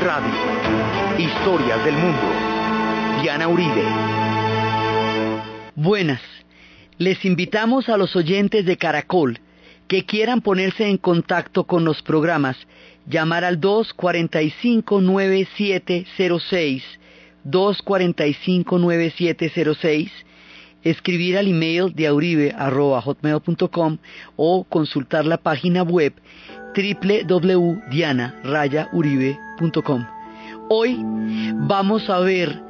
Radio. Historias del mundo. Diana Uribe. Buenas. Les invitamos a los oyentes de Caracol que quieran ponerse en contacto con los programas, llamar al 245-9706, 245-9706, escribir al email de auribe.hotmail.com o consultar la página web www.diana-uribe.com. Hoy vamos a ver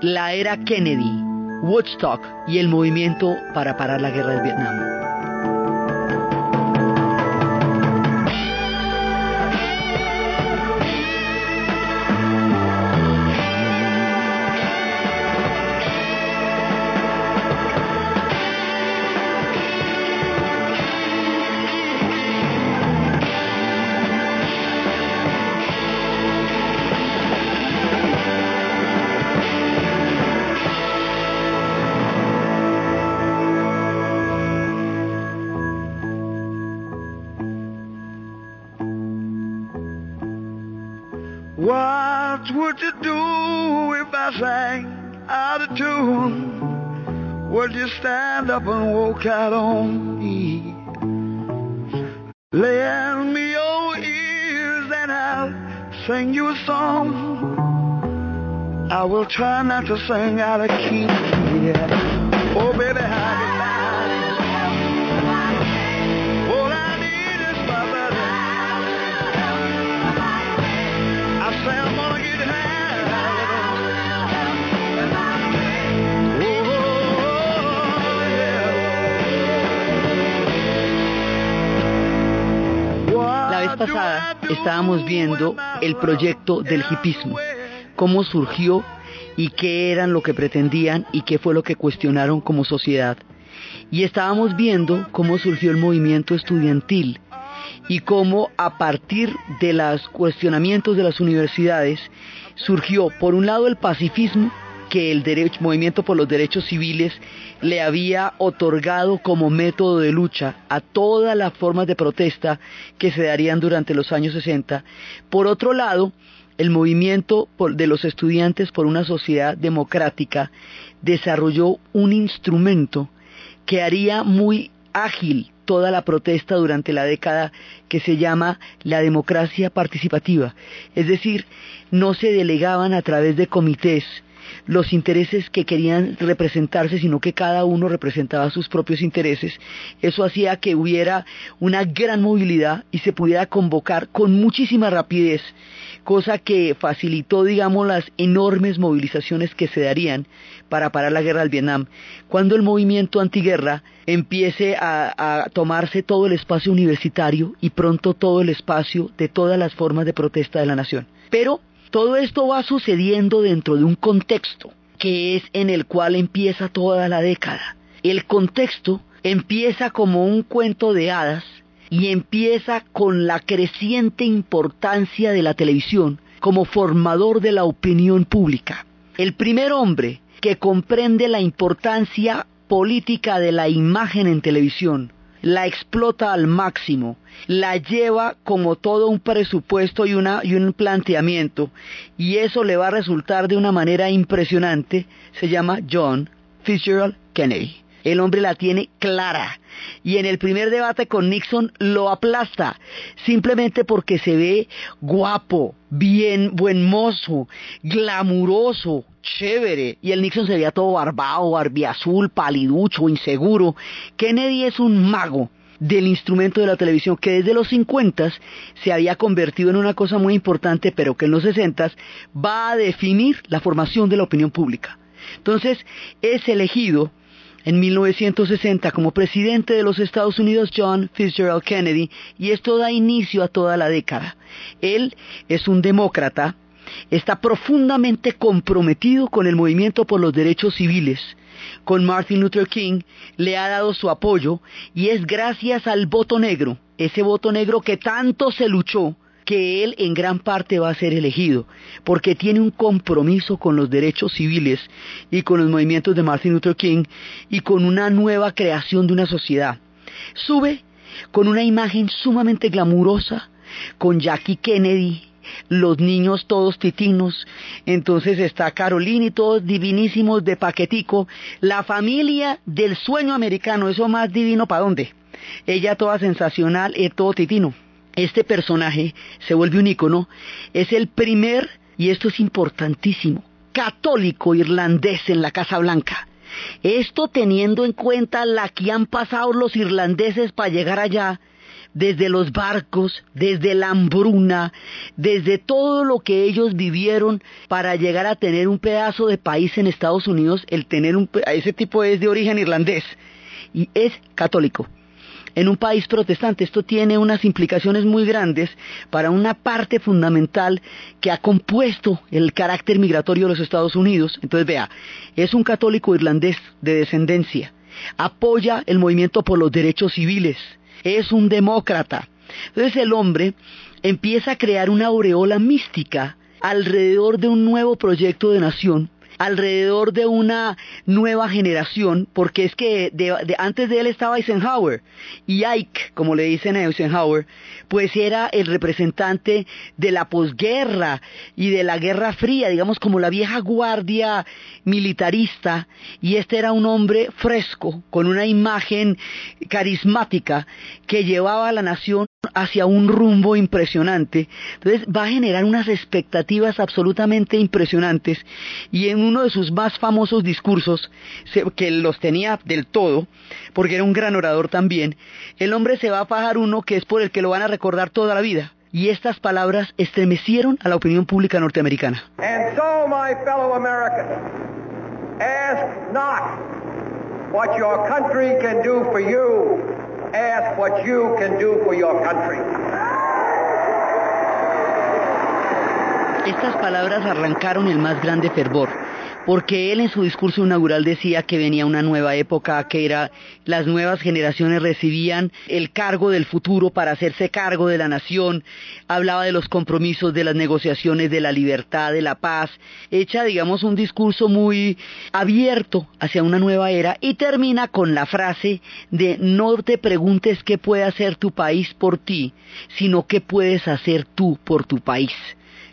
la era Kennedy, Woodstock y el movimiento para parar la guerra del Vietnam. Would you stand up and walk out on me? Lend me your ears and I'll sing you a song. I will try not to sing out of key. Yeah. Oh, baby, how Pasada estábamos viendo el proyecto del hipismo, cómo surgió y qué eran lo que pretendían y qué fue lo que cuestionaron como sociedad. Y estábamos viendo cómo surgió el movimiento estudiantil y cómo a partir de los cuestionamientos de las universidades surgió por un lado el pacifismo que el movimiento por los derechos civiles le había otorgado como método de lucha a todas las formas de protesta que se darían durante los años 60. Por otro lado, el movimiento de los estudiantes por una sociedad democrática desarrolló un instrumento que haría muy ágil toda la protesta durante la década que se llama la democracia participativa. Es decir, no se delegaban a través de comités los intereses que querían representarse, sino que cada uno representaba sus propios intereses. Eso hacía que hubiera una gran movilidad y se pudiera convocar con muchísima rapidez, cosa que facilitó, digamos, las enormes movilizaciones que se darían para parar la guerra del Vietnam. Cuando el movimiento antiguerra empiece a, a tomarse todo el espacio universitario y pronto todo el espacio de todas las formas de protesta de la nación. Pero todo esto va sucediendo dentro de un contexto que es en el cual empieza toda la década. El contexto empieza como un cuento de hadas y empieza con la creciente importancia de la televisión como formador de la opinión pública. El primer hombre que comprende la importancia política de la imagen en televisión, la explota al máximo, la lleva como todo un presupuesto y, un planteamiento, y eso le va a resultar de una manera impresionante, se llama John Fitzgerald Kennedy. El hombre la tiene clara. Y en el primer debate con Nixon lo aplasta, simplemente porque se ve guapo, bien, buen mozo, glamuroso, chévere. Y el Nixon se veía todo barbado, barbiazul, paliducho, inseguro. Kennedy es un mago del instrumento de la televisión que desde los 50 se había convertido en una cosa muy importante, pero que en los 60 va a definir la formación de la opinión pública. Entonces es elegido en 1960 como presidente de los Estados Unidos John Fitzgerald Kennedy y esto da inicio a toda la década. Él es un demócrata, está profundamente comprometido con el movimiento por los derechos civiles, con Martin Luther King, le ha dado su apoyo y es gracias al voto negro, ese voto negro que tanto se luchó, que él en gran parte va a ser elegido, porque tiene un compromiso con los derechos civiles y con los movimientos de Martin Luther King y con una nueva creación de una sociedad. Sube con una imagen sumamente glamurosa, con Jackie Kennedy los niños todos titinos, entonces está Carolina y todos divinísimos de paquetico, la familia del sueño americano, eso más divino para dónde. Ella toda sensacional y todo titino. Este personaje se vuelve un ícono, es el primer, y esto es importantísimo, católico irlandés en la Casa Blanca. Esto teniendo en cuenta la que han pasado los irlandeses para llegar allá, desde los barcos, desde la hambruna, desde todo lo que ellos vivieron para llegar a tener un pedazo de país en Estados Unidos, el tener un, ese tipo es de origen irlandés y es católico. En un país protestante esto tiene unas implicaciones muy grandes para una parte fundamental que ha compuesto el carácter migratorio de los Estados Unidos. Entonces vea, es un católico irlandés de descendencia, apoya el movimiento por los derechos civiles, es un demócrata. Entonces el hombre empieza a crear una aureola mística alrededor de un nuevo proyecto de nación alrededor de una nueva generación, porque es que antes de él estaba Eisenhower, y Ike, como le dicen a Eisenhower, pues era el representante de la posguerra y de la Guerra Fría, digamos como la vieja guardia militarista, y este era un hombre fresco, con una imagen carismática que llevaba a la nación hacia un rumbo impresionante. Entonces va a generar unas expectativas absolutamente impresionantes y en uno de sus más famosos discursos, que los tenía del todo, porque era un gran orador también, el hombre se va a fajar uno que es por el que lo van a recordar toda la vida. Y estas palabras estremecieron a la opinión pública norteamericana. And so, my fellow Americans, ask not what your country can do for you, ask what you can do for your country. Estas palabras arrancaron el más grande fervor porque él en su discurso inaugural decía que venía una nueva época, que era las nuevas generaciones recibían el cargo del futuro para hacerse cargo de la nación, hablaba de los compromisos de las negociaciones de la libertad, de la paz, hecha digamos un discurso muy abierto hacia una nueva era y termina con la frase de no te preguntes qué puede hacer tu país por ti, sino qué puedes hacer tú por tu país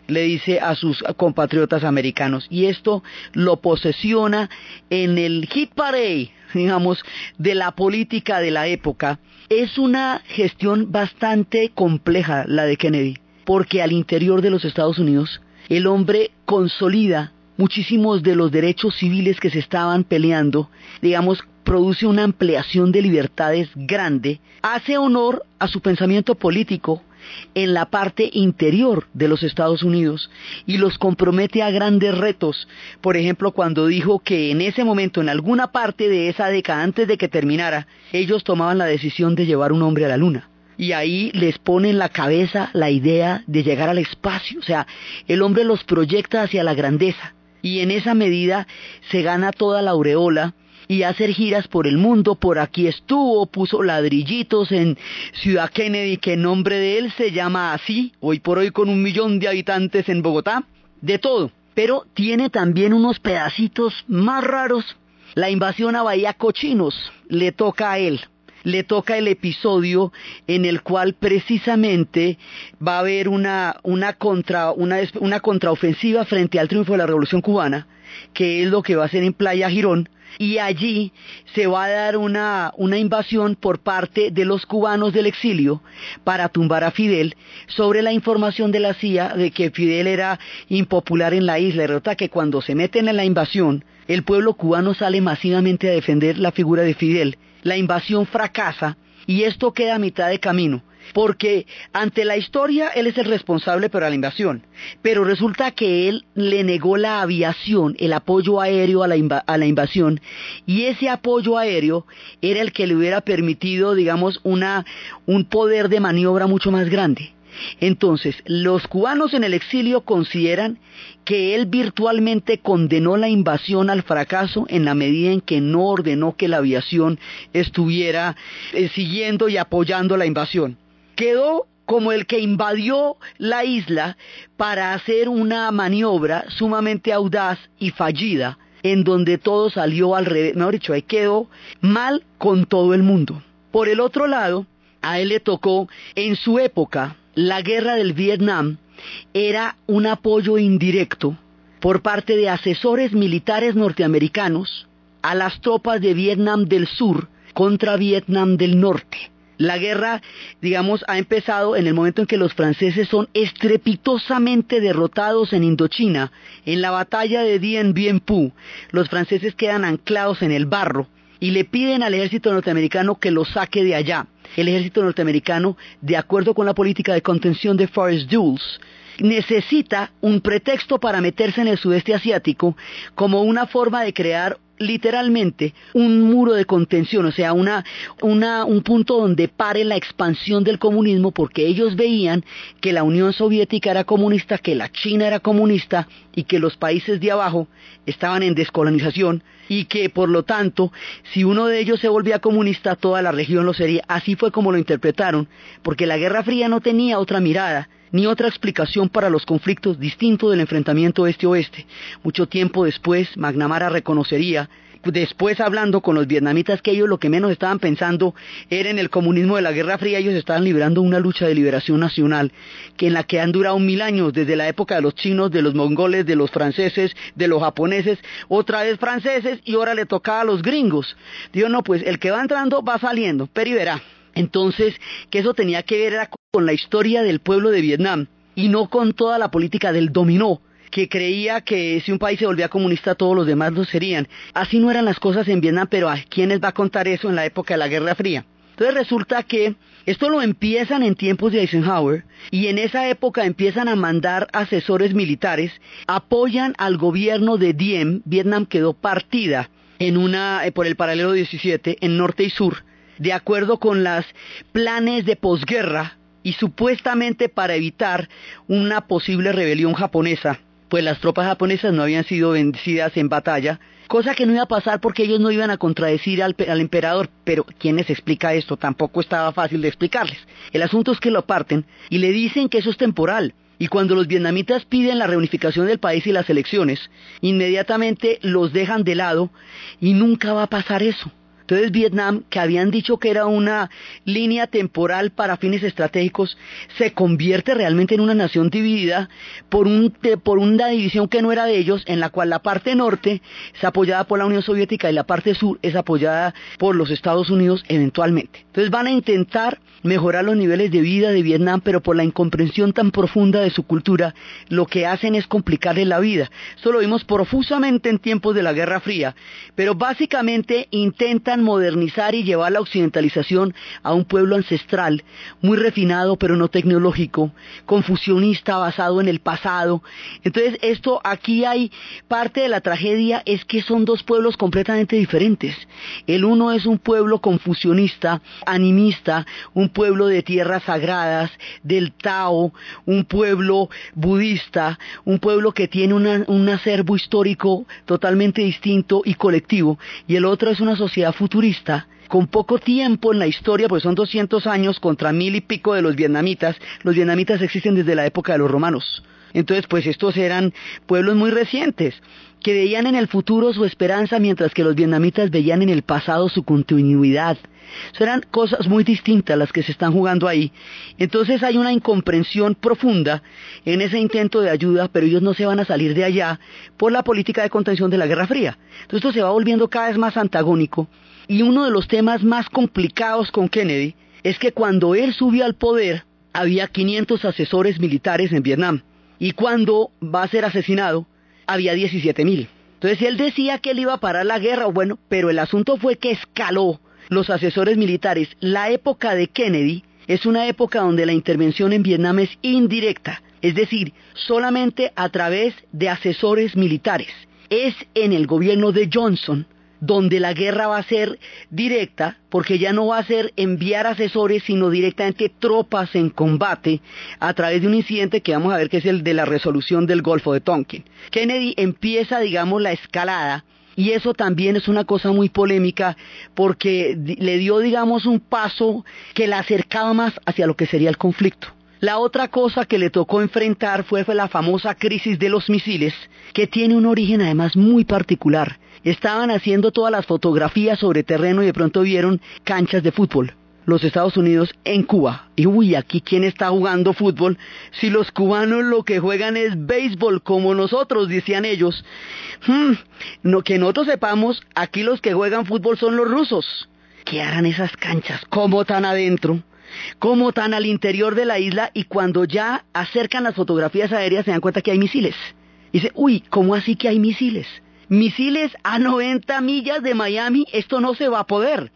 le dice a sus compatriotas americanos. Y esto lo posesiona en el hit parade, digamos, de la política de la época. Es una gestión bastante compleja la de Kennedy, porque al interior de los Estados Unidos el hombre consolida muchísimos de los derechos civiles que se estaban peleando, digamos, produce una ampliación de libertades grande, hace honor a su pensamiento político, en la parte interior de los Estados Unidos y los compromete a grandes retos. Por ejemplo, cuando dijo que en ese momento, en alguna parte de esa década antes de que terminara, ellos tomaban la decisión de llevar un hombre a la luna. Y ahí les pone en la cabeza la idea de llegar al espacio. O sea, el hombre los proyecta hacia la grandeza. Y en esa medida se gana toda la aureola y hacer giras por el mundo. Por aquí estuvo, puso ladrillitos en Ciudad Kennedy, que el nombre de él se llama así, hoy por hoy con un millón de habitantes en Bogotá, de todo. Pero tiene también unos pedacitos más raros. La invasión a Bahía Cochinos le toca a él le toca el episodio en el cual precisamente va a haber una, una, contra, una, una contraofensiva frente al triunfo de la Revolución Cubana, que es lo que va a hacer en Playa Girón, y allí se va a dar una, invasión por parte de los cubanos del exilio para tumbar a Fidel sobre la información de la CIA de que Fidel era impopular en la isla. Resulta que cuando se meten en la invasión, el pueblo cubano sale masivamente a defender la figura de Fidel. La invasión fracasa y esto queda a mitad de camino porque ante la historia él es el responsable para la invasión, pero resulta que él le negó la aviación, el apoyo aéreo a la, invasión, y ese apoyo aéreo era el que le hubiera permitido, digamos, una, un poder de maniobra mucho más grande. Entonces, los cubanos en el exilio consideran que él virtualmente condenó la invasión al fracaso en la medida en que no ordenó que la aviación estuviera eh, siguiendo y apoyando la invasión quedó como el que invadió la isla para hacer una maniobra sumamente audaz y fallida, en donde todo salió al revés, mejor dicho, ahí quedó mal con todo el mundo. Por el otro lado, a él le tocó en su época la guerra del Vietnam, era un apoyo indirecto por parte de asesores militares norteamericanos a las tropas de Vietnam del Sur contra Vietnam del Norte. La guerra, digamos, ha empezado en el momento en que los franceses son estrepitosamente derrotados en Indochina. En la batalla de Dien Bien Phu, los franceses quedan anclados en el barro y le piden al ejército norteamericano que los saque de allá. El ejército norteamericano, de acuerdo con la política de contención de Forrest Dulles, necesita un pretexto para meterse en el sudeste asiático como una forma de crear literalmente un muro de contención, o sea, una, un punto donde pare la expansión del comunismo, porque ellos veían que la Unión Soviética era comunista, que la China era comunista y que los países de abajo estaban en descolonización y que por lo tanto, si uno de ellos se volvía comunista, toda la región lo sería. Así fue como lo interpretaron, porque la Guerra Fría no tenía otra mirada ni otra explicación para los conflictos distinto del enfrentamiento este-oeste. Mucho tiempo después, McNamara reconocería después hablando con los vietnamitas que ellos lo que menos estaban pensando era en el comunismo de la Guerra Fría, ellos estaban librando una lucha de liberación nacional que en la que han durado mil años, desde la época de los chinos, de los mongoles, de los franceses, de los japoneses, otra vez franceses y ahora le tocaba a los gringos. Digo, no, pues el que va entrando va saliendo, pero y verá. Entonces, que eso tenía que ver con la historia del pueblo de Vietnam y no con toda la política del dominó, que creía que si un país se volvía comunista todos los demás lo serían. Así no eran las cosas en Vietnam, pero ¿a quiénes va a contar eso en la época de la Guerra Fría? Entonces resulta que esto lo empiezan en tiempos de Eisenhower y en esa época empiezan a mandar asesores militares, apoyan al gobierno de Diem, Vietnam quedó partida en una, eh, por el paralelo 17 en norte y sur, de acuerdo con los planes de posguerra y supuestamente para evitar una posible rebelión japonesa, pues las tropas japonesas no habían sido vencidas en batalla, cosa que no iba a pasar porque ellos no iban a contradecir al, al, emperador, pero ¿quién les explica esto? Tampoco estaba fácil de explicarles. El asunto es que lo parten y le dicen que eso es temporal. Y cuando los vietnamitas piden la reunificación del país y las elecciones, inmediatamente los dejan de lado y nunca va a pasar eso. Entonces Vietnam, que habían dicho que era una línea temporal para fines estratégicos, se convierte realmente en una nación dividida por, un, por una división que no era de ellos, en la cual la parte norte es apoyada por la Unión Soviética y la parte sur es apoyada por los Estados Unidos eventualmente. Entonces van a intentar mejorar los niveles de vida de Vietnam, pero por la incomprensión tan profunda de su cultura, lo que hacen es complicarle la vida. Esto lo vimos profusamente en tiempos de la Guerra Fría, pero básicamente intentan modernizar y llevar la occidentalización a un pueblo ancestral, muy refinado pero no tecnológico, confusionista basado en el pasado. Entonces esto aquí hay parte de la tragedia es que son dos pueblos completamente diferentes. El uno es un pueblo confusionista, animista, un pueblo de tierras sagradas, del Tao, un pueblo budista, un pueblo que tiene un acervo histórico totalmente distinto y colectivo, y el otro es una sociedad futurista con poco tiempo en la historia, pues son 200 años contra mil y pico de los vietnamitas, los vietnamitas existen desde la época de los romanos. Entonces, pues estos eran pueblos muy recientes, que veían en el futuro su esperanza, mientras que los vietnamitas veían en el pasado su continuidad. Serán cosas muy distintas las que se están jugando ahí. Entonces hay una incomprensión profunda en ese intento de ayuda, pero ellos no se van a salir de allá por la política de contención de la Guerra Fría. Entonces esto se va volviendo cada vez más antagónico. Y uno de los temas más complicados con Kennedy es que cuando él subió al poder había 500 asesores militares en Vietnam. Y cuando va a ser asesinado había 17 mil. Entonces él decía que él iba a parar la guerra, bueno, pero el asunto fue que escaló los asesores militares. La época de Kennedy es una época donde la intervención en Vietnam es indirecta, es decir, solamente a través de asesores militares. Es en el gobierno de Johnson donde la guerra va a ser directa, porque ya no va a ser enviar asesores, sino directamente tropas en combate a través de un incidente que vamos a ver que es el de la resolución del Golfo de Tonkin. Kennedy empieza, digamos, la escalada y eso también es una cosa muy polémica porque le dio, digamos, un paso que la acercaba más hacia lo que sería el conflicto. La otra cosa que le tocó enfrentar fue, la famosa crisis de los misiles, que tiene un origen además muy particular. Estaban haciendo todas las fotografías sobre terreno y de pronto vieron canchas de fútbol. los Estados Unidos en Cuba. Y uy, aquí quién está jugando fútbol si los cubanos lo que juegan es béisbol como nosotros, decían ellos. Hmm, no, que nosotros sepamos, aquí los que juegan fútbol son los rusos. ¿Qué harán esas canchas? ¿Cómo tan adentro? ¿Cómo tan al interior de la isla? Y cuando ya acercan las fotografías aéreas se dan cuenta que hay misiles. Dice, uy, ¿cómo así que hay misiles? Misiles a 90 millas de Miami, esto no se va a poder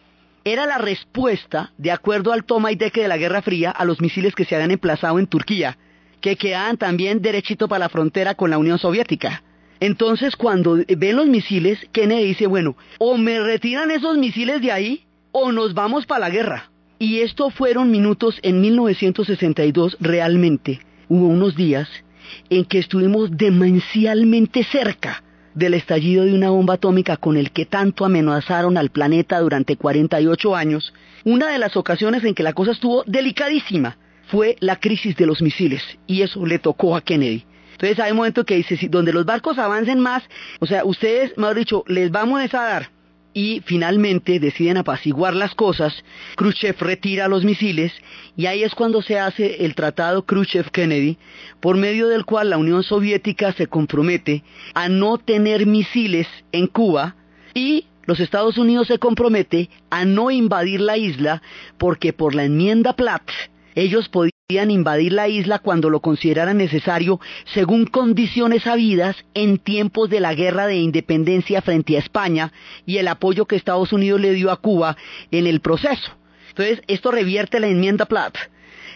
era la respuesta, de acuerdo al toma y deque de la Guerra Fría, a los misiles que se habían emplazado en Turquía, que quedaban también derechito para la frontera con la Unión Soviética. Entonces, cuando ven los misiles, Kennedy dice, bueno, o me retiran esos misiles de ahí, o nos vamos para la guerra. Y esto fueron minutos en 1962 realmente. Hubo unos días en que estuvimos demencialmente cerca del estallido de una bomba atómica con el que tanto amenazaron al planeta durante 48 años, una de las ocasiones en que la cosa estuvo delicadísima fue la crisis de los misiles, y eso le tocó a Kennedy. Entonces hay un momento que dice, si donde los barcos avancen más, o sea, ustedes, mejor dicho, les vamos a dar y finalmente deciden apaciguar las cosas, Khrushchev retira los misiles y ahí es cuando se hace el tratado Khrushchev-Kennedy, por medio del cual la Unión Soviética se compromete a no tener misiles en Cuba y los Estados Unidos se compromete a no invadir la isla porque por la enmienda Platt ellos podían invadir la isla cuando lo consideraran necesario según condiciones habidas en tiempos de la guerra de independencia frente a España y el apoyo que Estados Unidos le dio a Cuba en el proceso. Entonces, esto revierte la enmienda Platt.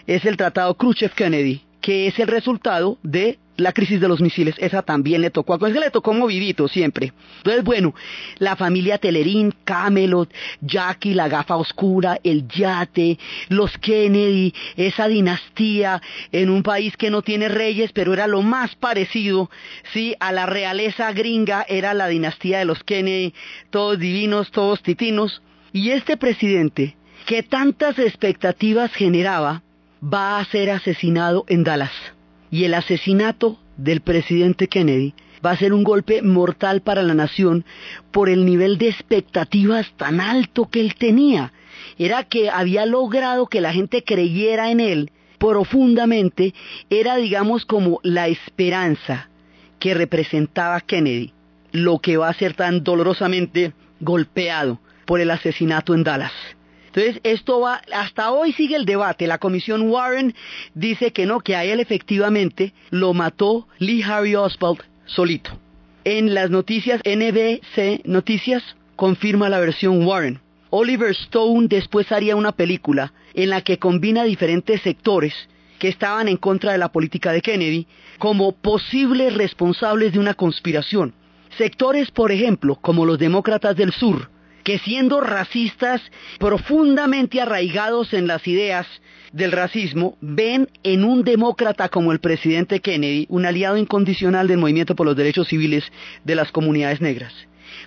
Es el tratado Khrushchev-Kennedy, que es el resultado de la crisis de los misiles, esa también le tocó, a le tocó movidito siempre. Entonces, bueno, la familia Telerín, Camelot, Jackie, la gafa oscura, el yate, los Kennedy, esa dinastía en un país que no tiene reyes, pero era lo más parecido, sí, a la realeza gringa, era la dinastía de los Kennedy, todos divinos, todos titinos. Y este presidente, que tantas expectativas generaba, va a ser asesinado en Dallas y el asesinato del presidente Kennedy va a ser un golpe mortal para la nación por el nivel de expectativas tan alto que él tenía. Era que había logrado que la gente creyera en él profundamente, era digamos como la esperanza que representaba Kennedy, lo que va a ser tan dolorosamente golpeado por el asesinato en Dallas. Entonces, esto va, hasta hoy sigue el debate. La comisión Warren dice que no, que a él efectivamente lo mató Lee Harvey Oswald solito. En las noticias, NBC Noticias confirma la versión Warren. Oliver Stone después haría una película en la que combina diferentes sectores que estaban en contra de la política de Kennedy como posibles responsables de una conspiración. Sectores, por ejemplo, como los demócratas del sur, que siendo racistas profundamente arraigados en las ideas del racismo, ven en un demócrata como el presidente Kennedy un aliado incondicional del movimiento por los derechos civiles de las comunidades negras.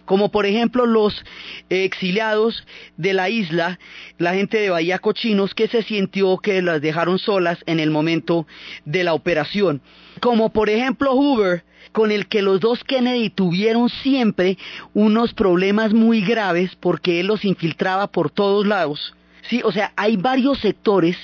Como por ejemplo los exiliados de la isla, la gente de Bahía Cochinos que se sintió que las dejaron solas en el momento de la operación, como por ejemplo Hoover, con el que los dos Kennedy tuvieron siempre unos problemas muy graves porque él los infiltraba por todos lados. Sí, o sea, hay varios sectores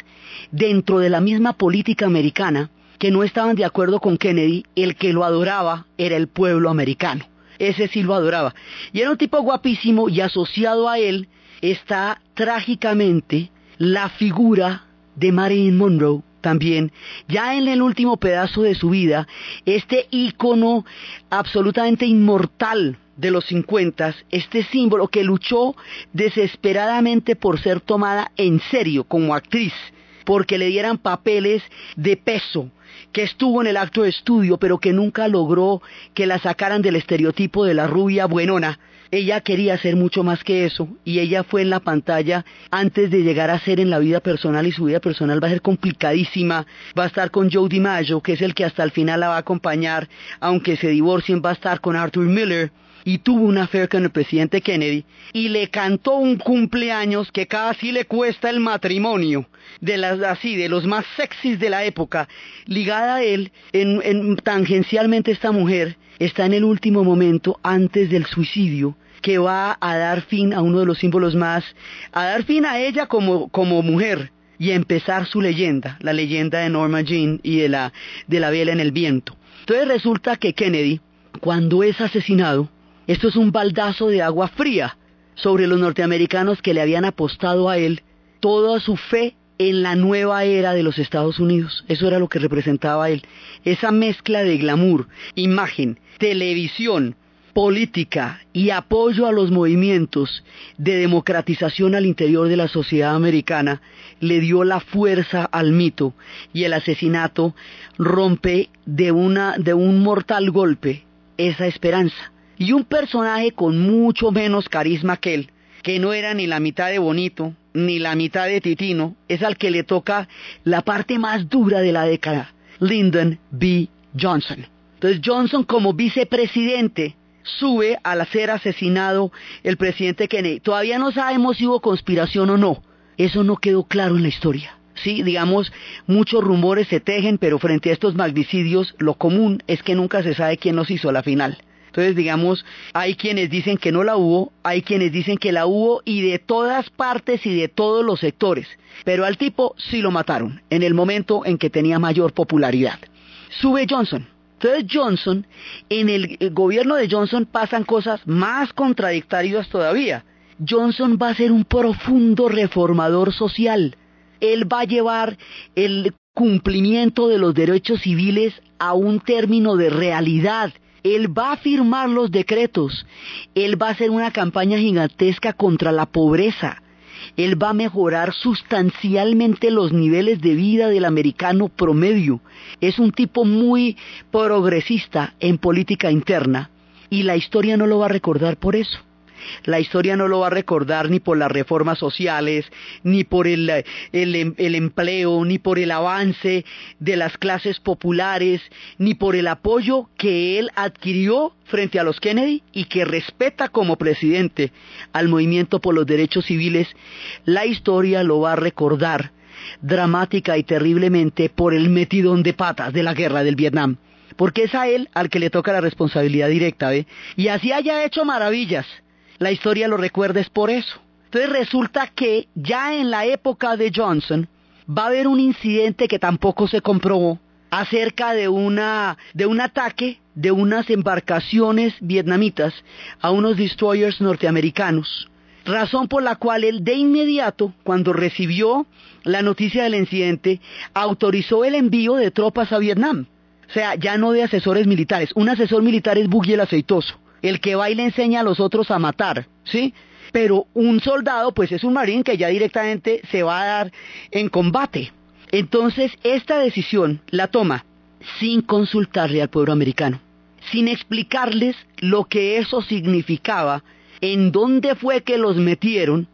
dentro de la misma política americana que no estaban de acuerdo con Kennedy, el que lo adoraba era el pueblo americano. Ese sí lo adoraba. Y era un tipo guapísimo y asociado a él está trágicamente la figura de Marilyn Monroe, también, ya en el último pedazo de su vida, este ícono absolutamente inmortal de los 50, este símbolo que luchó desesperadamente por ser tomada en serio como actriz, porque le dieran papeles de peso, que estuvo en el acto de estudio, pero que nunca logró que la sacaran del estereotipo de la rubia buenona, ella quería ser mucho más que eso y ella fue en la pantalla antes de llegar a ser en la vida personal y su vida personal va a ser complicadísima. Va a estar con Joe DiMaggio, que es el que hasta el final la va a acompañar, aunque se divorcien, va a estar con Arthur Miller y tuvo una fe con el presidente Kennedy y le cantó un cumpleaños que casi le cuesta el matrimonio de las así de los más sexys de la época ligada a él en tangencialmente esta mujer está en el último momento antes del suicidio que va a dar fin a uno de los símbolos más, a dar fin a ella como, como mujer y a empezar su leyenda, la leyenda de Norma Jean y de la, de la vela en el viento. Entonces resulta que Kennedy, cuando es asesinado, esto es un baldazo de agua fría sobre los norteamericanos que le habían apostado a él toda su fe en la nueva era de los Estados Unidos. Eso era lo que representaba él. Esa mezcla de glamour, imagen, televisión, política y apoyo a los movimientos de democratización al interior de la sociedad americana le dio la fuerza al mito y el asesinato rompe de una de un mortal golpe esa esperanza. Y un personaje con mucho menos carisma que él, que no era ni la mitad de bonito, ni la mitad de Titino, es al que le toca la parte más dura de la década, Lyndon B. Johnson. Entonces Johnson como vicepresidente sube al ser asesinado el presidente Kennedy. Todavía no sabemos si hubo conspiración o no. Eso no quedó claro en la historia. Sí, digamos, muchos rumores se tejen, pero frente a estos magnicidios, lo común es que nunca se sabe quién los hizo la final. Entonces, digamos, hay quienes dicen que no la hubo, hay quienes dicen que la hubo y de todas partes y de todos los sectores. Pero al tipo sí lo mataron, en el momento en que tenía mayor popularidad. Sube Johnson. Entonces Johnson, en el, el gobierno de Johnson pasan cosas más contradictorias todavía. Johnson va a ser un profundo reformador social. Él va a llevar el cumplimiento de los derechos civiles a un término de realidad él va a firmar los decretos. Él va a hacer una campaña gigantesca contra la pobreza. Él va a mejorar sustancialmente los niveles de vida del americano promedio. Es un tipo muy progresista en política interna y la historia no lo va a recordar por eso. La historia no lo va a recordar ni por las reformas sociales, ni por el, empleo, ni por el avance de las clases populares, ni por el apoyo que él adquirió frente a los Kennedy y que respeta como presidente al movimiento por los derechos civiles. La historia lo va a recordar dramática y terriblemente por el metidón de patas de la guerra del Vietnam porque es a él al que le toca la responsabilidad directa, ¿ve? Y así haya hecho maravillas, la historia lo recuerda es por eso. Entonces resulta que ya en la época de Johnson va a haber un incidente que tampoco se comprobó acerca de una de un ataque de unas embarcaciones vietnamitas a unos destroyers norteamericanos. Razón por la cual él de inmediato, cuando recibió la noticia del incidente, autorizó el envío de tropas a Vietnam. O sea, ya no de asesores militares. Un asesor militar es Buggy el aceitoso, el que le enseña a los otros a matar, ¿sí? Pero un soldado, pues es un marín que ya directamente se va a dar en combate. Entonces, esta decisión la toma sin consultarle al pueblo americano, sin explicarles lo que eso significaba, en dónde fue que los metieron,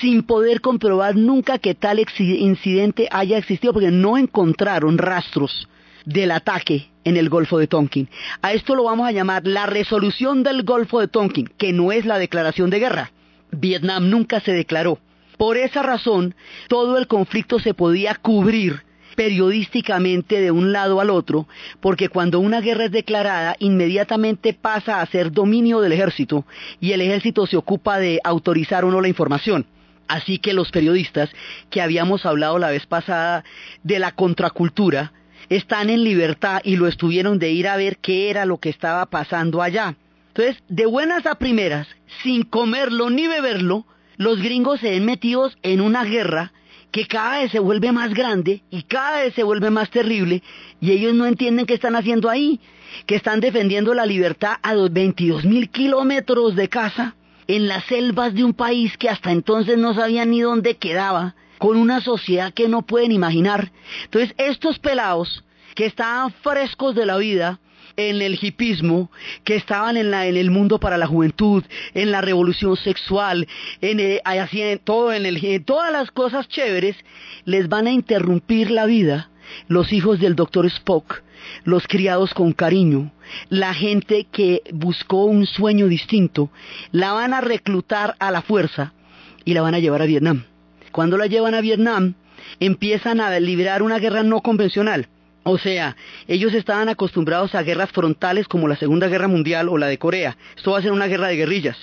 sin poder comprobar nunca que tal incidente haya existido, porque no encontraron rastros del ataque en el Golfo de Tonkin. A esto lo vamos a llamar la resolución del Golfo de Tonkin, que no es la declaración de guerra. Vietnam nunca se declaró. Por esa razón, todo el conflicto se podía cubrir periodísticamente de un lado al otro, porque cuando una guerra es declarada, inmediatamente pasa a ser dominio del ejército y el ejército se ocupa de autorizar o no la información. Así que los periodistas, que habíamos hablado la vez pasada de la contracultura, están en libertad y lo estuvieron de ir a ver qué era lo que estaba pasando allá. Entonces, de buenas a primeras, sin comerlo ni beberlo, los gringos se ven metidos en una guerra que cada vez se vuelve más grande y cada vez se vuelve más terrible y ellos no entienden qué están haciendo ahí, que están defendiendo la libertad a los 22 mil kilómetros de casa en las selvas de un país que hasta entonces no sabían ni dónde quedaba, con una sociedad que no pueden imaginar. Entonces, estos pelados que estaban frescos de la vida, en el hipismo, que estaban en, la, en el mundo para la juventud, en la revolución sexual, en, eh, así, en todo, en, el, en todas las cosas chéveres, les van a interrumpir la vida los hijos del doctor Spock, los criados con cariño, la gente que buscó un sueño distinto, la van a reclutar a la fuerza y la van a llevar a Vietnam. Cuando la llevan a Vietnam, empiezan a librar una guerra no convencional O sea, ellos estaban acostumbrados a guerras frontales como la Segunda Guerra Mundial o la de Corea. Esto va a ser una guerra de guerrillas.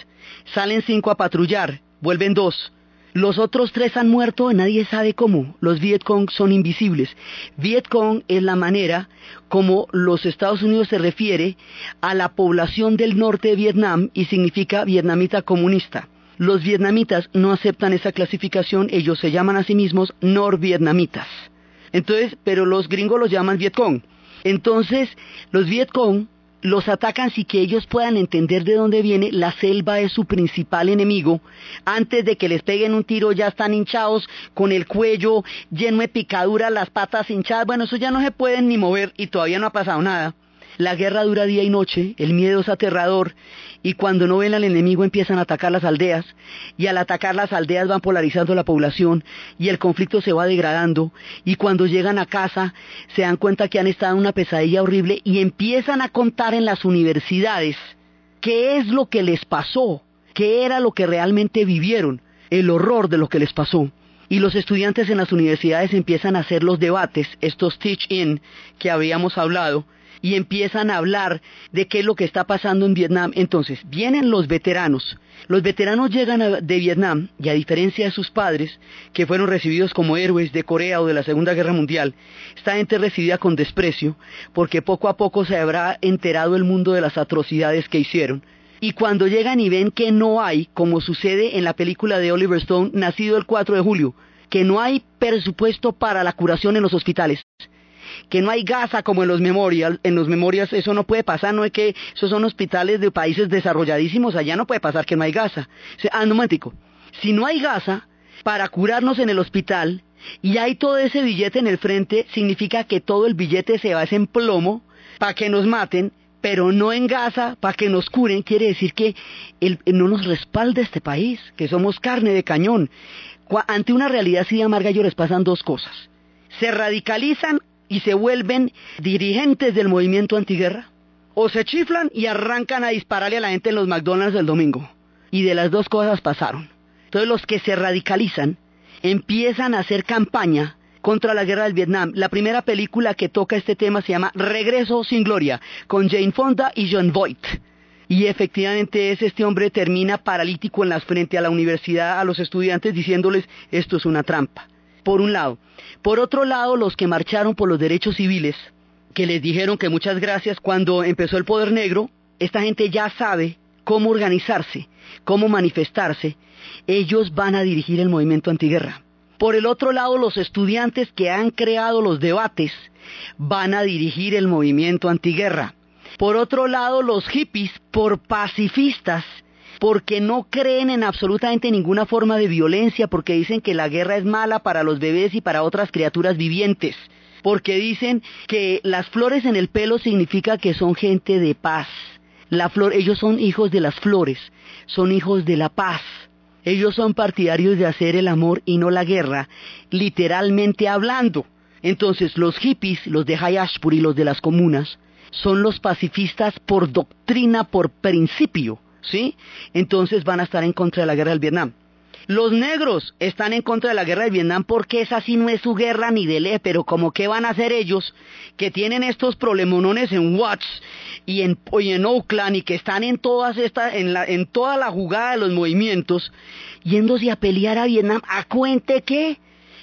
Salen cinco a patrullar, vuelven dos. Los otros tres han muerto, nadie sabe cómo. Los Vietcong son invisibles. Vietcong es la manera como los Estados Unidos se refiere a la población del norte de Vietnam y significa vietnamita comunista. Los vietnamitas no aceptan esa clasificación, ellos se llaman a sí mismos norvietnamitas. Entonces, pero los gringos los llaman Vietcong. Entonces, los Vietcong los atacan sin que ellos puedan entender de dónde viene, la selva es su principal enemigo, antes de que les peguen un tiro ya están hinchados, con el cuello lleno de picaduras, las patas hinchadas, bueno, eso ya no se pueden ni mover y todavía no ha pasado nada. La guerra dura día y noche, el miedo es aterrador y cuando no ven al enemigo empiezan a atacar las aldeas y al atacar las aldeas van polarizando la población y el conflicto se va degradando y cuando llegan a casa se dan cuenta que han estado en una pesadilla horrible y empiezan a contar en las universidades qué es lo que les pasó, qué era lo que realmente vivieron, el horror de lo que les pasó. Y los estudiantes en las universidades empiezan a hacer los debates, estos teach-in que habíamos hablado, y empiezan a hablar de qué es lo que está pasando en Vietnam. Entonces, vienen los veteranos. Los veteranos llegan de Vietnam y a diferencia de sus padres, que fueron recibidos como héroes de Corea o de la Segunda Guerra Mundial, esta gente recibida con desprecio porque poco a poco se habrá enterado el mundo de las atrocidades que hicieron. Y cuando llegan y ven que no hay, como sucede en la película de Oliver Stone, nacido el 4 de julio, que no hay presupuesto para la curación en los hospitales, que no hay gasa como en los memorias, en los memorias eso no puede pasar, no es que esos son hospitales de países desarrolladísimos, allá no puede pasar que no hay gasa. Ah, no, si no hay gasa para curarnos en el hospital y hay todo ese billete en el frente, significa que todo el billete se va en plomo para que nos maten, pero no en gasa para que nos curen, quiere decir que no nos respalda este país, que somos carne de cañón. Ante una realidad así de amarga, ellos les pasan dos cosas. Se radicalizan y se vuelven dirigentes del movimiento antiguerra, o se chiflan y arrancan a dispararle a la gente en los McDonald's el domingo. Y de las dos cosas pasaron. Entonces los que se radicalizan empiezan a hacer campaña contra la guerra del Vietnam. La primera película que toca este tema se llama Regreso sin Gloria, con Jane Fonda y John Voight. Y efectivamente es este hombre termina paralítico en las frente a la universidad a los estudiantes diciéndoles esto es una trampa. Por un lado. Por otro lado, los que marcharon por los derechos civiles, que les dijeron que muchas gracias cuando empezó el poder negro, esta gente ya sabe cómo organizarse, cómo manifestarse, ellos van a dirigir el movimiento antiguerra. Por el otro lado, los estudiantes que han creado los debates van a dirigir el movimiento antiguerra. Por otro lado, los hippies, por pacifistas, porque no creen en absolutamente ninguna forma de violencia, porque dicen que la guerra es mala para los bebés y para otras criaturas vivientes, porque dicen que las flores en el pelo significa que son gente de paz. La flor, ellos son hijos de las flores, son hijos de la paz. Ellos son partidarios de hacer el amor y no la guerra, literalmente hablando. Entonces los hippies, los de Hayashpur y los de las comunas, son los pacifistas por doctrina, por principio. ¿Sí? Entonces van a estar en contra de la guerra del Vietnam. Los negros están en contra de la guerra del Vietnam porque esa sí no es su guerra ni de ley, pero como qué van a hacer ellos que tienen estos problemonones en Watts y en, en Oakland y que están en todas estas, en, la, en toda la jugada de los movimientos, yéndose a pelear a Vietnam, ¿a cuente qué?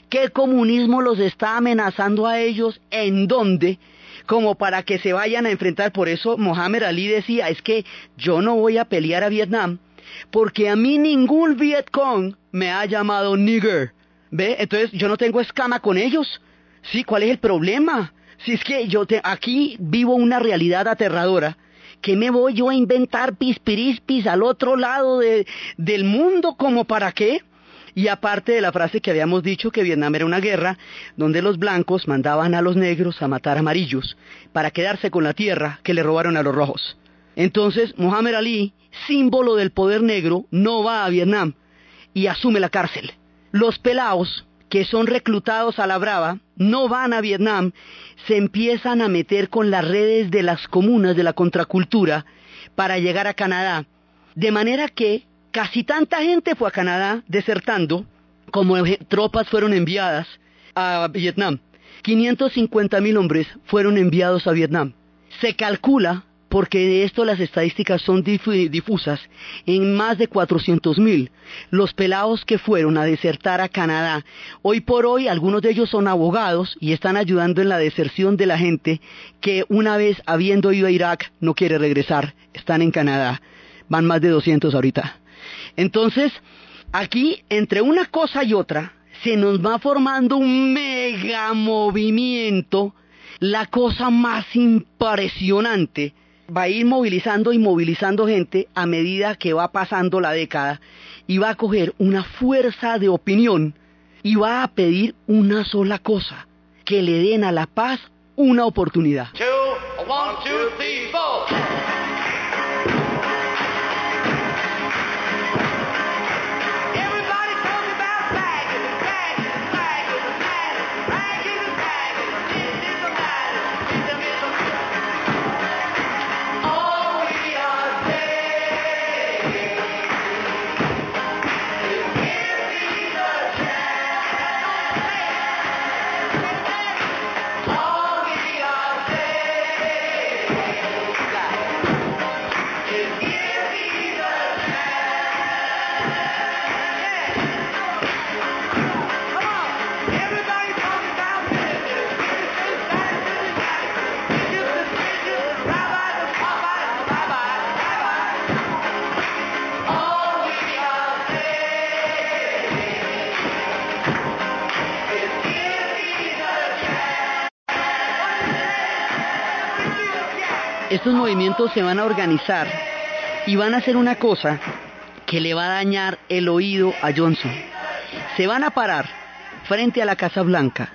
¿Qué comunismo los está amenazando a ellos? ¿En dónde? Como para que se vayan a enfrentar. Por eso Mohamed Ali decía, es que yo no voy a pelear a Vietnam, porque a mí ningún Vietcong me ha llamado nigger. ¿Ve? Entonces yo no tengo escama con ellos. Sí, ¿cuál es el problema? Si es que yo te, aquí vivo una realidad aterradora, que me voy yo a inventar pispirispis al otro lado de, del mundo, como para qué? Y aparte de la frase que habíamos dicho que Vietnam era una guerra donde los blancos mandaban a los negros a matar amarillos para quedarse con la tierra que le robaron a los rojos. Entonces, Muhammad Ali, símbolo del poder negro, no va a Vietnam y asume la cárcel. Los pelaos, que son reclutados a la brava, no van a Vietnam, se empiezan a meter con las redes de las comunas de la contracultura para llegar a Canadá. De manera que Casi tanta gente fue a Canadá desertando como tropas fueron enviadas a Vietnam. 550 mil hombres fueron enviados a Vietnam. Se calcula, porque de esto las estadísticas son difusas, en más de 400 mil los pelados que fueron a desertar a Canadá. Hoy por hoy algunos de ellos son abogados y están ayudando en la deserción de la gente que una vez habiendo ido a Irak no quiere regresar, están en Canadá. Van más de 200 ahorita. Entonces, aquí, entre una cosa y otra, se nos va formando un mega movimiento, la cosa más impresionante va a ir movilizando y movilizando gente a medida que va pasando la década y va a coger una fuerza de opinión y va a pedir una sola cosa, que le den a la paz una oportunidad. Estos movimientos se van a organizar y van a hacer una cosa que le va a dañar el oído a Johnson. Se van a parar frente a la Casa Blanca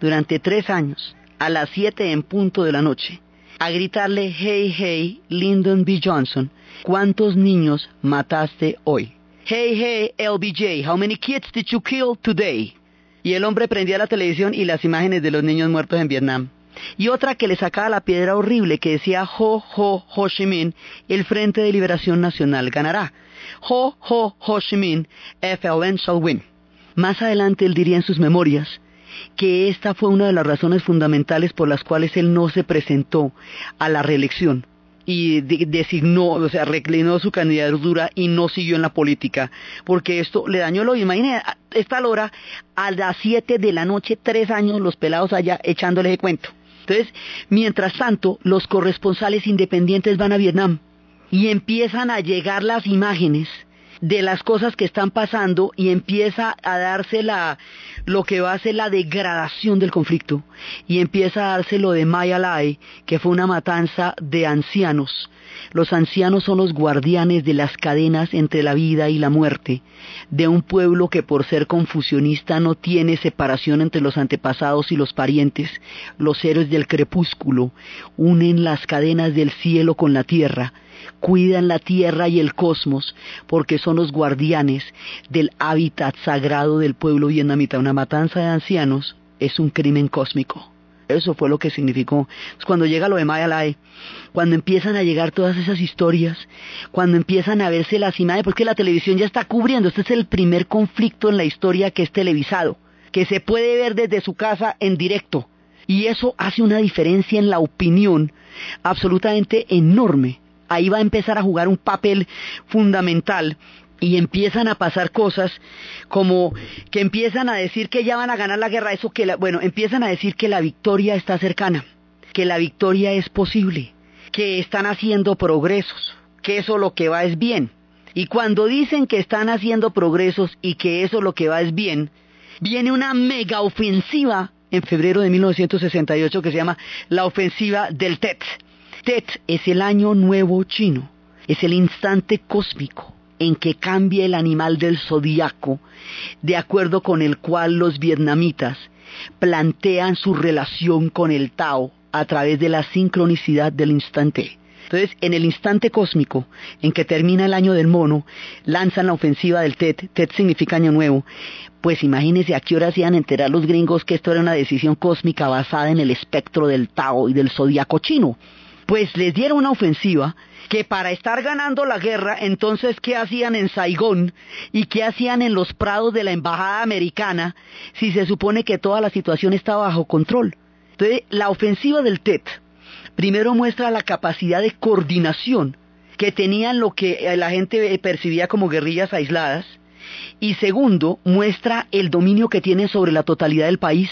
durante tres años, a las siete en punto de la noche, a gritarle, hey, hey, Lyndon B. Johnson, ¿cuántos niños mataste hoy? Hey, hey, LBJ, how many kids did you kill today? Y el hombre prendía la televisión y las imágenes de los niños muertos en Vietnam y otra que le sacaba la piedra horrible que decía Ho Ho Ho Chi Minh, el Frente de Liberación Nacional ganará. Ho Ho Ho Chi Minh, FLN shall win. Más adelante él diría en sus memorias que esta fue una de las razones fundamentales por las cuales él no se presentó a la reelección y designó, o sea, reclinó su candidatura y no siguió en la política, porque esto le dañó lo Imagínense, esta hora, a las 7 de la noche, tres años, los pelados allá echándole de cuento. Entonces, mientras tanto, los corresponsales independientes van a Vietnam y empiezan a llegar las imágenes de las cosas que están pasando y empieza a darse la, lo que va a ser la degradación del conflicto y empieza a darse lo de Maya Lai, que fue una matanza de ancianos. Los ancianos son los guardianes de las cadenas entre la vida y la muerte, de un pueblo que por ser confusionista no tiene separación entre los antepasados y los parientes. Los héroes del crepúsculo unen las cadenas del cielo con la tierra, cuidan la tierra y el cosmos porque son los guardianes del hábitat sagrado del pueblo vietnamita. Una matanza de ancianos es un crimen cósmico. Eso fue lo que significó. Cuando llega lo de Maya Lai, cuando empiezan a llegar todas esas historias, cuando empiezan a verse las imágenes, porque la televisión ya está cubriendo, este es el primer conflicto en la historia que es televisado, que se puede ver desde su casa en directo. Y eso hace una diferencia en la opinión absolutamente enorme ahí va a empezar a jugar un papel fundamental y empiezan a pasar cosas como que empiezan a decir que ya van a ganar la guerra, eso que bueno, empiezan a decir que la victoria está cercana, que la victoria es posible, que están haciendo progresos, que eso lo que va es bien. Y cuando dicen que están haciendo progresos y que eso lo que va es bien, viene una mega ofensiva en febrero de 1968 que se llama la ofensiva del TET Tet es el año nuevo chino, es el instante cósmico en que cambia el animal del zodiaco, de acuerdo con el cual los vietnamitas plantean su relación con el Tao a través de la sincronicidad del instante. Entonces, en el instante cósmico en que termina el año del mono, lanzan la ofensiva del Tet, Tet significa año nuevo, pues imagínense a qué hora se iban a enterar los gringos que esto era una decisión cósmica basada en el espectro del Tao y del zodiaco chino pues les dieron una ofensiva que para estar ganando la guerra, entonces, ¿qué hacían en Saigón y qué hacían en los prados de la embajada americana si se supone que toda la situación está bajo control? Entonces, la ofensiva del TET primero muestra la capacidad de coordinación que tenían lo que la gente percibía como guerrillas aisladas, y segundo, muestra el dominio que tiene sobre la totalidad del país.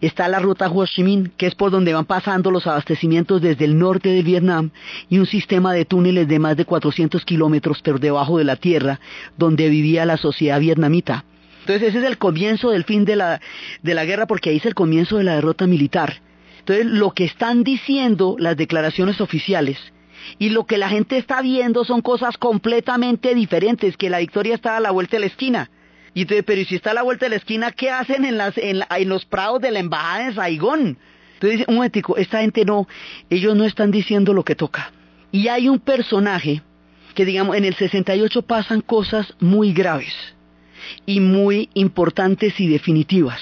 Está la ruta Ho Chi Minh, que es por donde van pasando los abastecimientos desde el norte de Vietnam, y un sistema de túneles de más de 400 kilómetros por debajo de la tierra, donde vivía la sociedad vietnamita. Entonces ese es el comienzo del fin de la, de la guerra, porque ahí es el comienzo de la derrota militar. Entonces lo que están diciendo las declaraciones oficiales y lo que la gente está viendo son cosas completamente diferentes, que la victoria está a la vuelta de la esquina. Y entonces, pero si está a la vuelta de la esquina, ¿qué hacen en, las, en, los prados de la embajada de Saigón? Entonces, un momentico, esta gente no, ellos no están diciendo lo que toca. Y hay un personaje que, digamos, en el 68 pasan cosas muy graves y muy importantes y definitivas.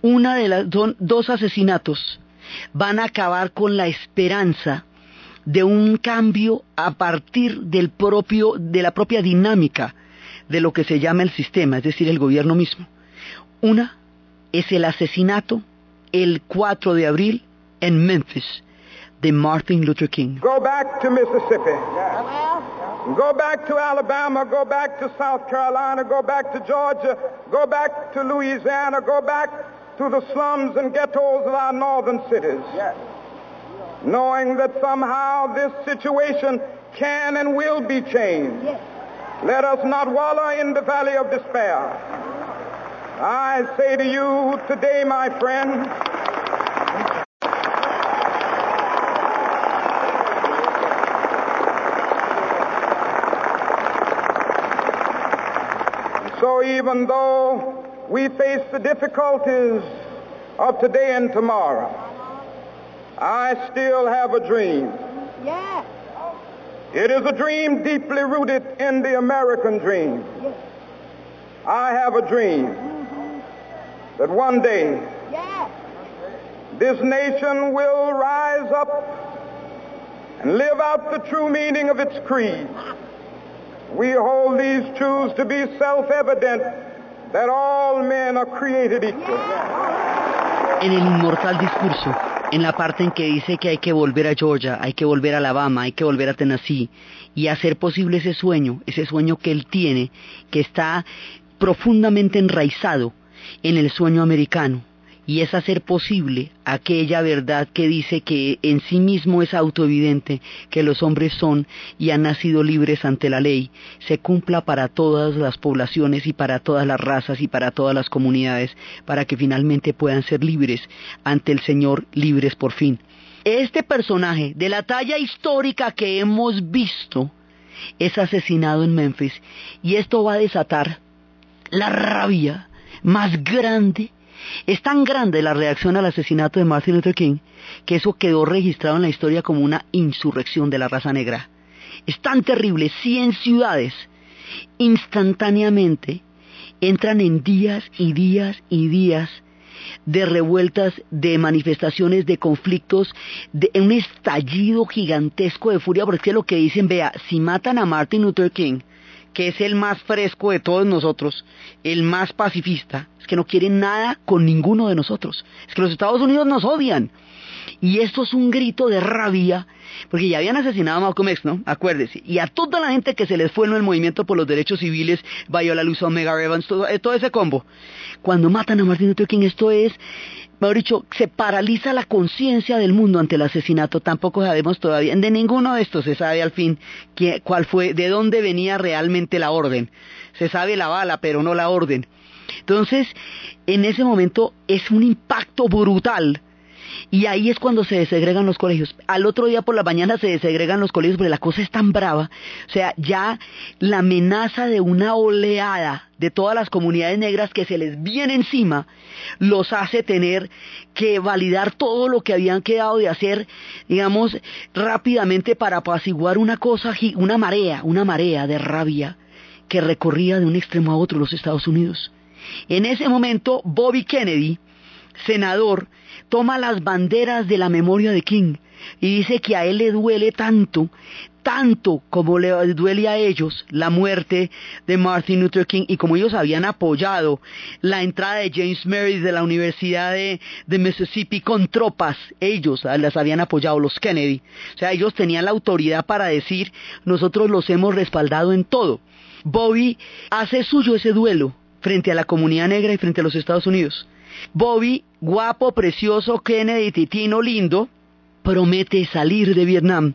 Una de las dos asesinatos van a acabar con la esperanza de un cambio a partir del propio, de la propia dinámica de lo que se llama el sistema, es decir, el gobierno mismo. Una es el asesinato el 4 de abril en Memphis de Martin Luther King. Go back to Mississippi. Go back to Alabama, go back to South Carolina, go back to Georgia, go back to Louisiana, go back to the slums and ghettos of our northern cities. Knowing that somehow this situation can and will be changed. Yes. Let us not wallow in the valley of despair. I say to you today, my friend, so even though we face the difficulties of today and tomorrow, I still have a dream. Yes. It is a dream deeply rooted in the American dream. Yes. I have a dream mm-hmm. that one day yes. this nation will rise up and live out the true meaning of its creed. We hold these truths to be self-evident that all men are created equal. En el inmortal discurso en la parte en que dice que hay que volver a Georgia, hay que volver a Alabama, hay que volver a Tennessee y hacer posible ese sueño, ese sueño que él tiene, que está profundamente enraizado en el sueño americano, y es hacer posible aquella verdad que dice que en sí mismo es autoevidente que los hombres son y han nacido libres ante la ley, se cumpla para todas las poblaciones y para todas las razas y para todas las comunidades, para que finalmente puedan ser libres ante el Señor, libres por fin. Este personaje de la talla histórica que hemos visto es asesinado en Memphis y esto va a desatar la rabia más grande es tan grande la reacción al asesinato de Martin Luther King que eso quedó registrado en la historia como una insurrección de la raza negra. Es tan terrible, 100 ciudades instantáneamente entran en días y días y días de revueltas, de manifestaciones, de conflictos, de un estallido gigantesco de furia, porque es lo que dicen, vea, si matan a Martin Luther King, que es el más fresco de todos nosotros, el más pacifista, es que no quieren nada con ninguno de nosotros. Es que los Estados Unidos nos odian. Y esto es un grito de rabia, porque ya habían asesinado a Malcolm X, ¿no? Acuérdese. Y a toda la gente que se les fue en el movimiento por los derechos civiles, Viola Luz, Omega Evans, todo, eh, todo ese combo. Cuando matan a Martin Luther King, esto es mejor dicho, se paraliza la conciencia del mundo ante el asesinato. Tampoco sabemos todavía, de ninguno de estos se sabe al fin cuál fue, de dónde venía realmente la orden. Se sabe la bala, pero no la orden. Entonces, en ese momento es un impacto brutal y ahí es cuando se desegregan los colegios. Al otro día por la mañana se desegregan los colegios porque la cosa es tan brava. O sea, ya la amenaza de una oleada de todas las comunidades negras que se les viene encima los hace tener que validar todo lo que habían quedado de hacer, digamos, rápidamente para apaciguar una cosa, una marea, una marea de rabia que recorría de un extremo a otro los Estados Unidos. En ese momento, Bobby Kennedy, senador, toma las banderas de la memoria de King y dice que a él le duele tanto, tanto como le duele a ellos la muerte de Martin Luther King y como ellos habían apoyado la entrada de James Mary de la Universidad de, de, Mississippi con tropas, ellos las habían apoyado, los Kennedy. O sea, ellos tenían la autoridad para decir, nosotros los hemos respaldado en todo. Bobby hace suyo ese duelo frente a la comunidad negra y frente a los Estados Unidos. Bobby, guapo, precioso, Kennedy, titino, lindo, promete salir de Vietnam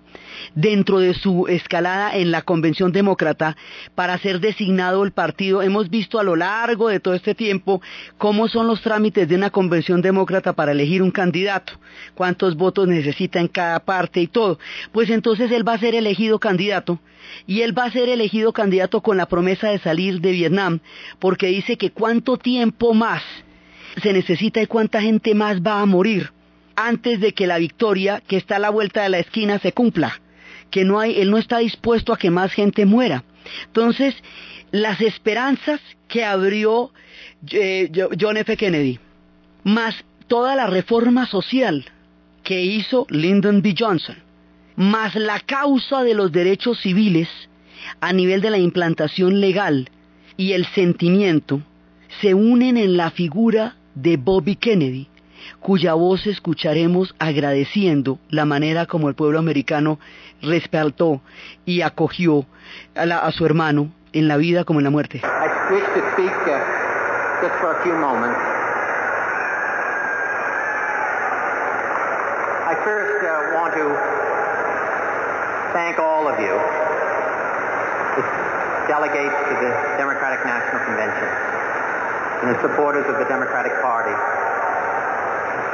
dentro de su escalada en la Convención Demócrata para ser designado el partido. Hemos visto a lo largo de todo este tiempo cómo son los trámites de una Convención Demócrata para elegir un candidato, cuántos votos necesita en cada parte y todo. Pues entonces él va a ser elegido candidato y él va a ser elegido candidato con la promesa de salir de Vietnam porque dice que cuánto tiempo más se necesita y cuánta gente más va a morir antes de que la victoria que está a la vuelta de la esquina se cumpla, que no hay, él no está dispuesto a que más gente muera. Entonces, las esperanzas que abrió eh, John F. Kennedy, más toda la reforma social que hizo Lyndon B. Johnson, más la causa de los derechos civiles a nivel de la implantación legal y el sentimiento, se unen en la figura de Bobby Kennedy, cuya voz escucharemos agradeciendo la manera como el pueblo americano respaldó y acogió a, la, a su hermano en la vida como en la muerte. Uh, thank all of you, delegates to the Democratic National Convention, and the supporters of the Democratic Party,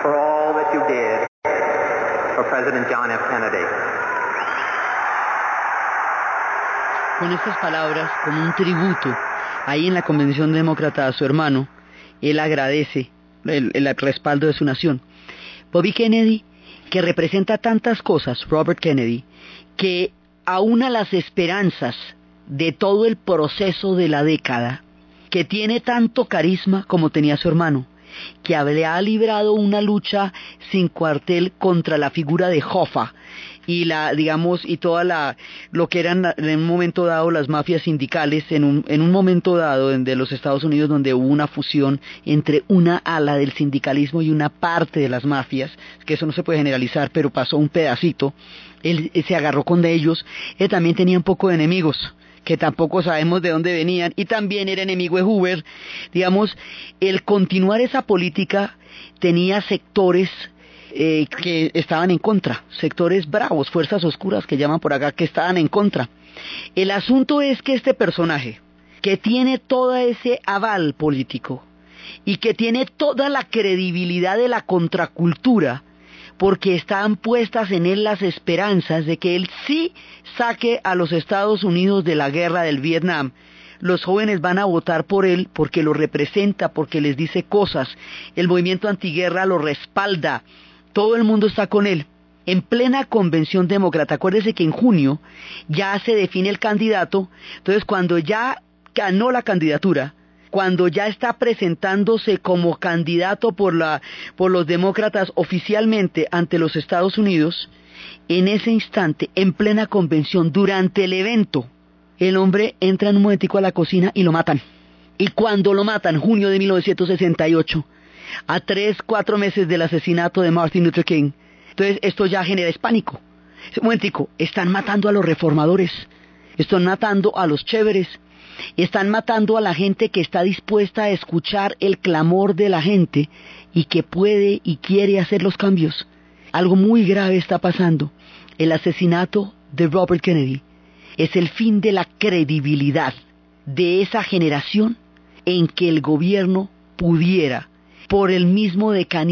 for all that you did for President John F. Kennedy. Con estas palabras, como un tributo, ahí en la Convención Demócrata a su hermano, él agradece el, el respaldo de su nación. Bobby Kennedy, que representa tantas cosas, Robert Kennedy, que aúna las esperanzas de todo el proceso de la década, que tiene tanto carisma como tenía su hermano, que había librado una lucha sin cuartel contra la figura de Hoffa y la digamos y toda la lo que eran en un momento dado las mafias sindicales en un en un momento dado de los Estados Unidos donde hubo una fusión entre una ala del sindicalismo y una parte de las mafias que eso no se puede generalizar pero pasó un pedacito. Él, se agarró con de ellos. Él también tenía un poco de enemigos que tampoco sabemos de dónde venían, y también era enemigo de Hoover, digamos, el continuar esa política tenía sectores eh, que estaban en contra, sectores bravos, fuerzas oscuras que llaman por acá, que estaban en contra. El asunto es que este personaje, que tiene todo ese aval político y que tiene toda la credibilidad de la contracultura, porque están puestas en él las esperanzas de que él sí saque a los Estados Unidos de la guerra del Vietnam. Los jóvenes van a votar por él porque lo representa, porque les dice cosas. El movimiento antiguerra lo respalda. Todo el mundo está con él. En plena convención demócrata, acuérdese que en junio ya se define el candidato. Entonces, cuando ya ganó la candidatura, cuando ya está presentándose como candidato por, la, por los demócratas oficialmente ante los Estados Unidos, en ese instante, en plena convención, durante el evento, el hombre entra en un momentico a la cocina y lo matan. Y cuando lo matan, junio de 1968, a tres, cuatro meses del asesinato de Martin Luther King, entonces esto ya genera pánico. Un momentico, están matando a los reformadores, están matando a los chéveres, están matando a la gente que está dispuesta a escuchar el clamor de la gente y que puede y quiere hacer los cambios. Algo muy grave está pasando. El asesinato de Robert Kennedy es el fin de la credibilidad de esa generación en que el gobierno pudiera, por el mismo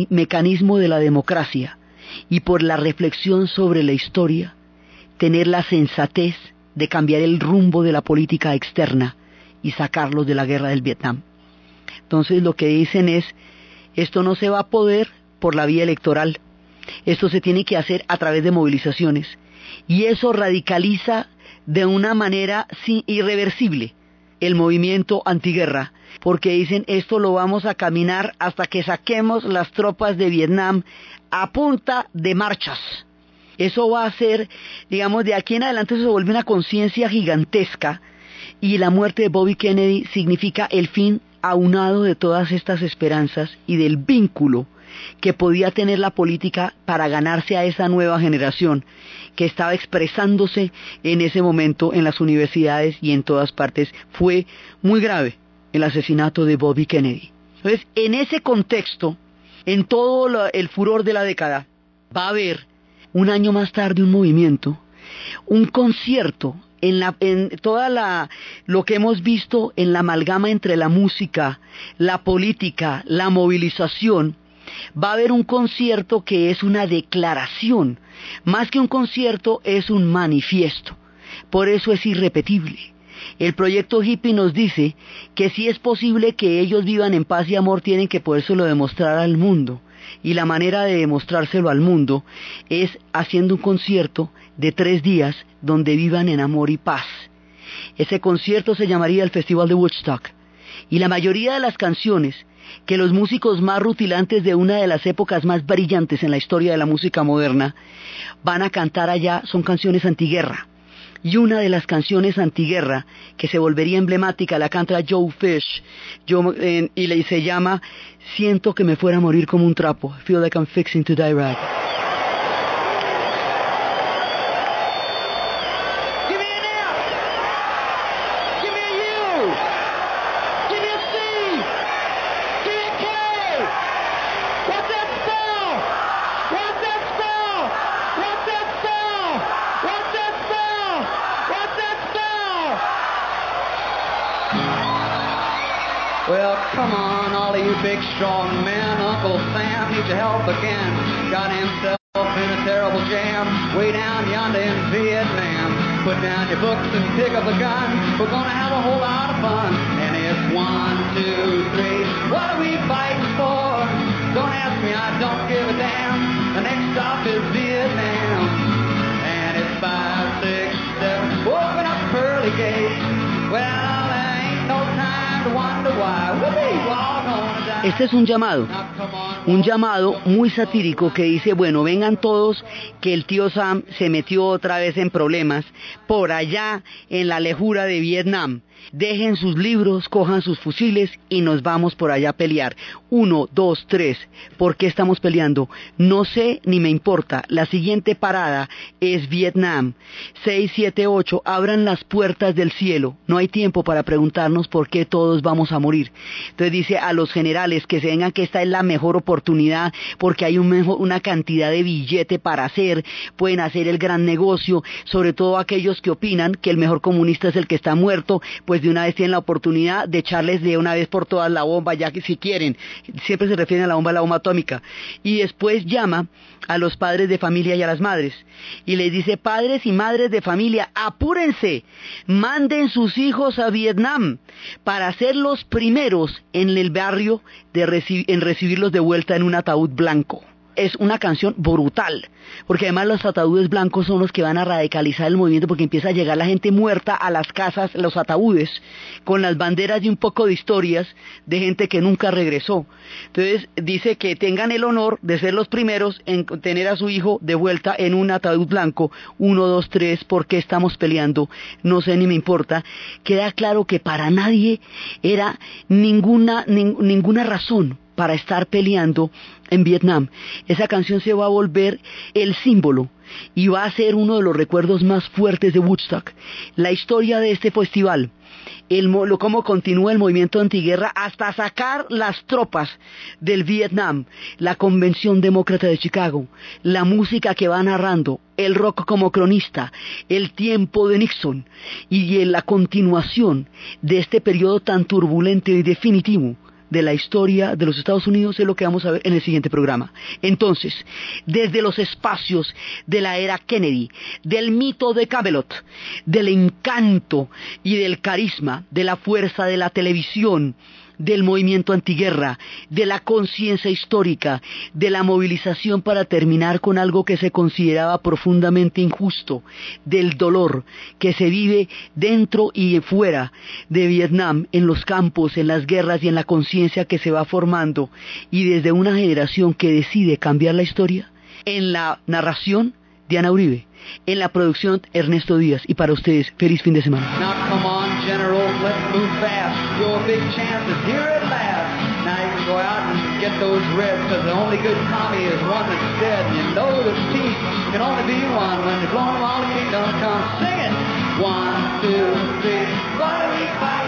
mecanismo de la democracia y por la reflexión sobre la historia, tener la sensatez de cambiar el rumbo de la política externa y sacarlos de la guerra del Vietnam. Entonces lo que dicen es, esto no se va a poder por la vía electoral, esto se tiene que hacer a través de movilizaciones y eso radicaliza de una manera irreversible el movimiento antiguerra, porque dicen esto lo vamos a caminar hasta que saquemos las tropas de Vietnam a punta de marchas. Eso va a ser, digamos, de aquí en adelante se vuelve una conciencia gigantesca y la muerte de Bobby Kennedy significa el fin aunado de todas estas esperanzas y del vínculo que podía tener la política para ganarse a esa nueva generación que estaba expresándose en ese momento en las universidades y en todas partes. Fue muy grave el asesinato de Bobby Kennedy. Entonces, en ese contexto, en todo el furor de la década, va a haber un año más tarde un movimiento, un concierto en, la, en toda la, lo que hemos visto en la amalgama entre la música, la política, la movilización, va a haber un concierto que es una declaración. Más que un concierto, es un manifiesto. Por eso es irrepetible. El proyecto hippie nos dice que si es posible que ellos vivan en paz y amor, tienen que podérselo demostrar al mundo. Y la manera de demostrárselo al mundo es haciendo un concierto de tres días donde vivan en amor y paz. Ese concierto se llamaría el Festival de Woodstock. Y la mayoría de las canciones que los músicos más rutilantes de una de las épocas más brillantes en la historia de la música moderna van a cantar allá son canciones antiguerra. Y una de las canciones antiguerra que se volvería emblemática la canta Joe Fish y le, se llama Siento que me fuera a morir como un trapo. feel like I'm fixing to die right. Again. Got himself in a terrible jam way down yonder in Vietnam. Put down your books and pick up a gun. We're gonna have a whole lot of fun. And it's one, two, three. What are we fighting for? Don't ask me, I don't give a damn. The next stop is Vietnam. And it's five, six, seven. Open up pearly gates. Well, there ain't no time to wonder why. Walk on. Este es un llamado, un llamado muy satírico que dice, bueno, vengan todos que el tío Sam se metió otra vez en problemas por allá en la lejura de Vietnam dejen sus libros, cojan sus fusiles y nos vamos por allá a pelear. Uno, dos, tres. ¿Por qué estamos peleando? No sé ni me importa. La siguiente parada es Vietnam. Seis, siete, ocho. Abran las puertas del cielo. No hay tiempo para preguntarnos por qué todos vamos a morir. Entonces dice a los generales que se vengan que esta es la mejor oportunidad porque hay una cantidad de billete para hacer. Pueden hacer el gran negocio. Sobre todo aquellos que opinan que el mejor comunista es el que está muerto de una vez tienen la oportunidad de echarles de una vez por todas la bomba, ya que si quieren, siempre se refieren a la bomba, la bomba atómica. Y después llama a los padres de familia y a las madres. Y les dice, padres y madres de familia, apúrense, manden sus hijos a Vietnam para ser los primeros en el barrio de en recibirlos de vuelta en un ataúd blanco es una canción brutal, porque además los ataúdes blancos son los que van a radicalizar el movimiento porque empieza a llegar la gente muerta a las casas, los ataúdes, con las banderas y un poco de historias de gente que nunca regresó. Entonces dice que tengan el honor de ser los primeros en tener a su hijo de vuelta en un ataúd blanco, uno, dos, tres, ¿por qué estamos peleando? No sé ni me importa. Queda claro que para nadie era ninguna, ninguna razón para estar peleando en Vietnam. Esa canción se va a volver el símbolo y va a ser uno de los recuerdos más fuertes de Woodstock. La historia de este festival, el, cómo continúa el movimiento antiguerra hasta sacar las tropas del Vietnam, la Convención Demócrata de Chicago, la música que va narrando, el rock como cronista, el tiempo de Nixon y la continuación de este periodo tan turbulento y definitivo de la historia de los Estados Unidos es lo que vamos a ver en el siguiente programa. Entonces, desde los espacios de la era Kennedy, del mito de Camelot, del encanto y del carisma, de la fuerza de la televisión, del movimiento antiguerra, de la conciencia histórica, de la movilización para terminar con algo que se consideraba profundamente injusto, del dolor que se vive dentro y fuera de Vietnam, en los campos, en las guerras y en la conciencia que se va formando, y desde una generación que decide cambiar la historia, en la narración, Diana Uribe. En la producción, Ernesto Díaz. Y para ustedes, feliz fin de semana. Let's move fast. Your big chance is here at last. Now you can go out and get those reds, because the only good commie is one that's dead. And you know that peace can only be one when you're blown while the kingdom comes. Sing it! One, two, three, what do we fight?